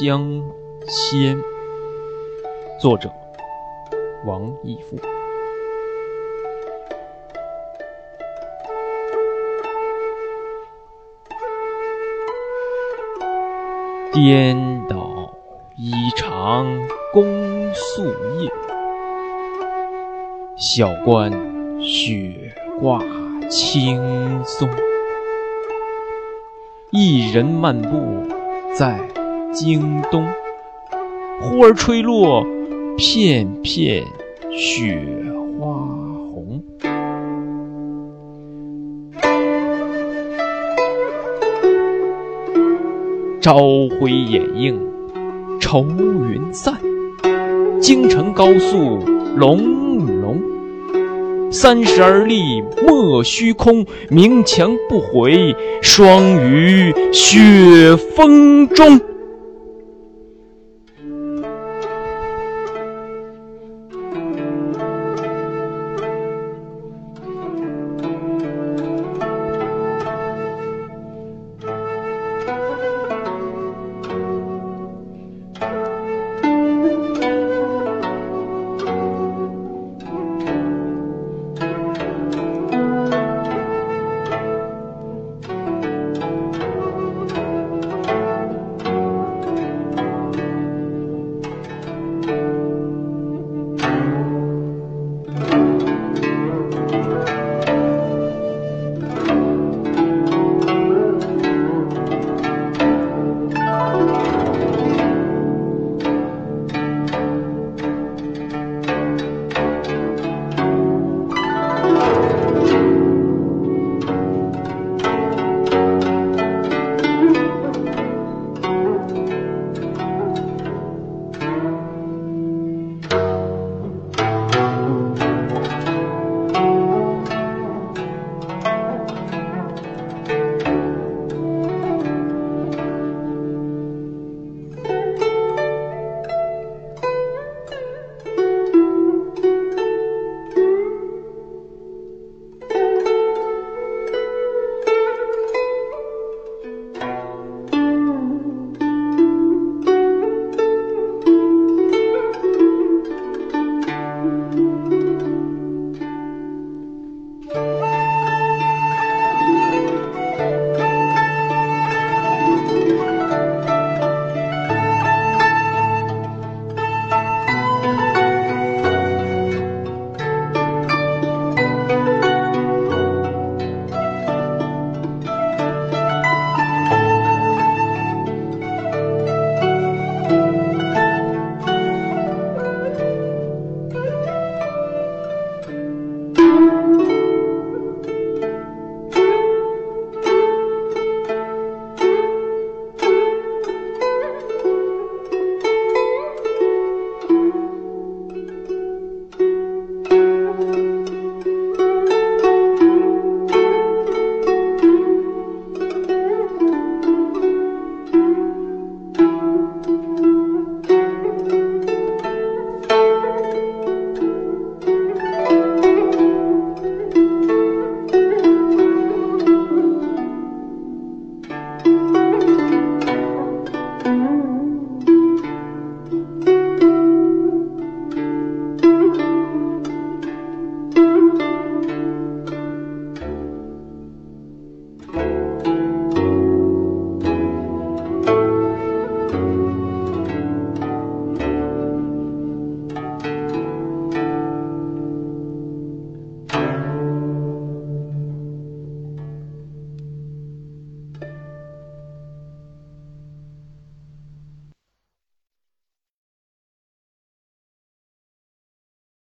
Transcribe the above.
江仙》，作者王义夫。颠倒衣裳宫素叶，晓观雪挂青松。一人漫步在京东，忽而吹落片片雪花红。朝晖掩映愁云散，京城高速隆隆。三十而立莫虚空，明墙不回霜于雪风中。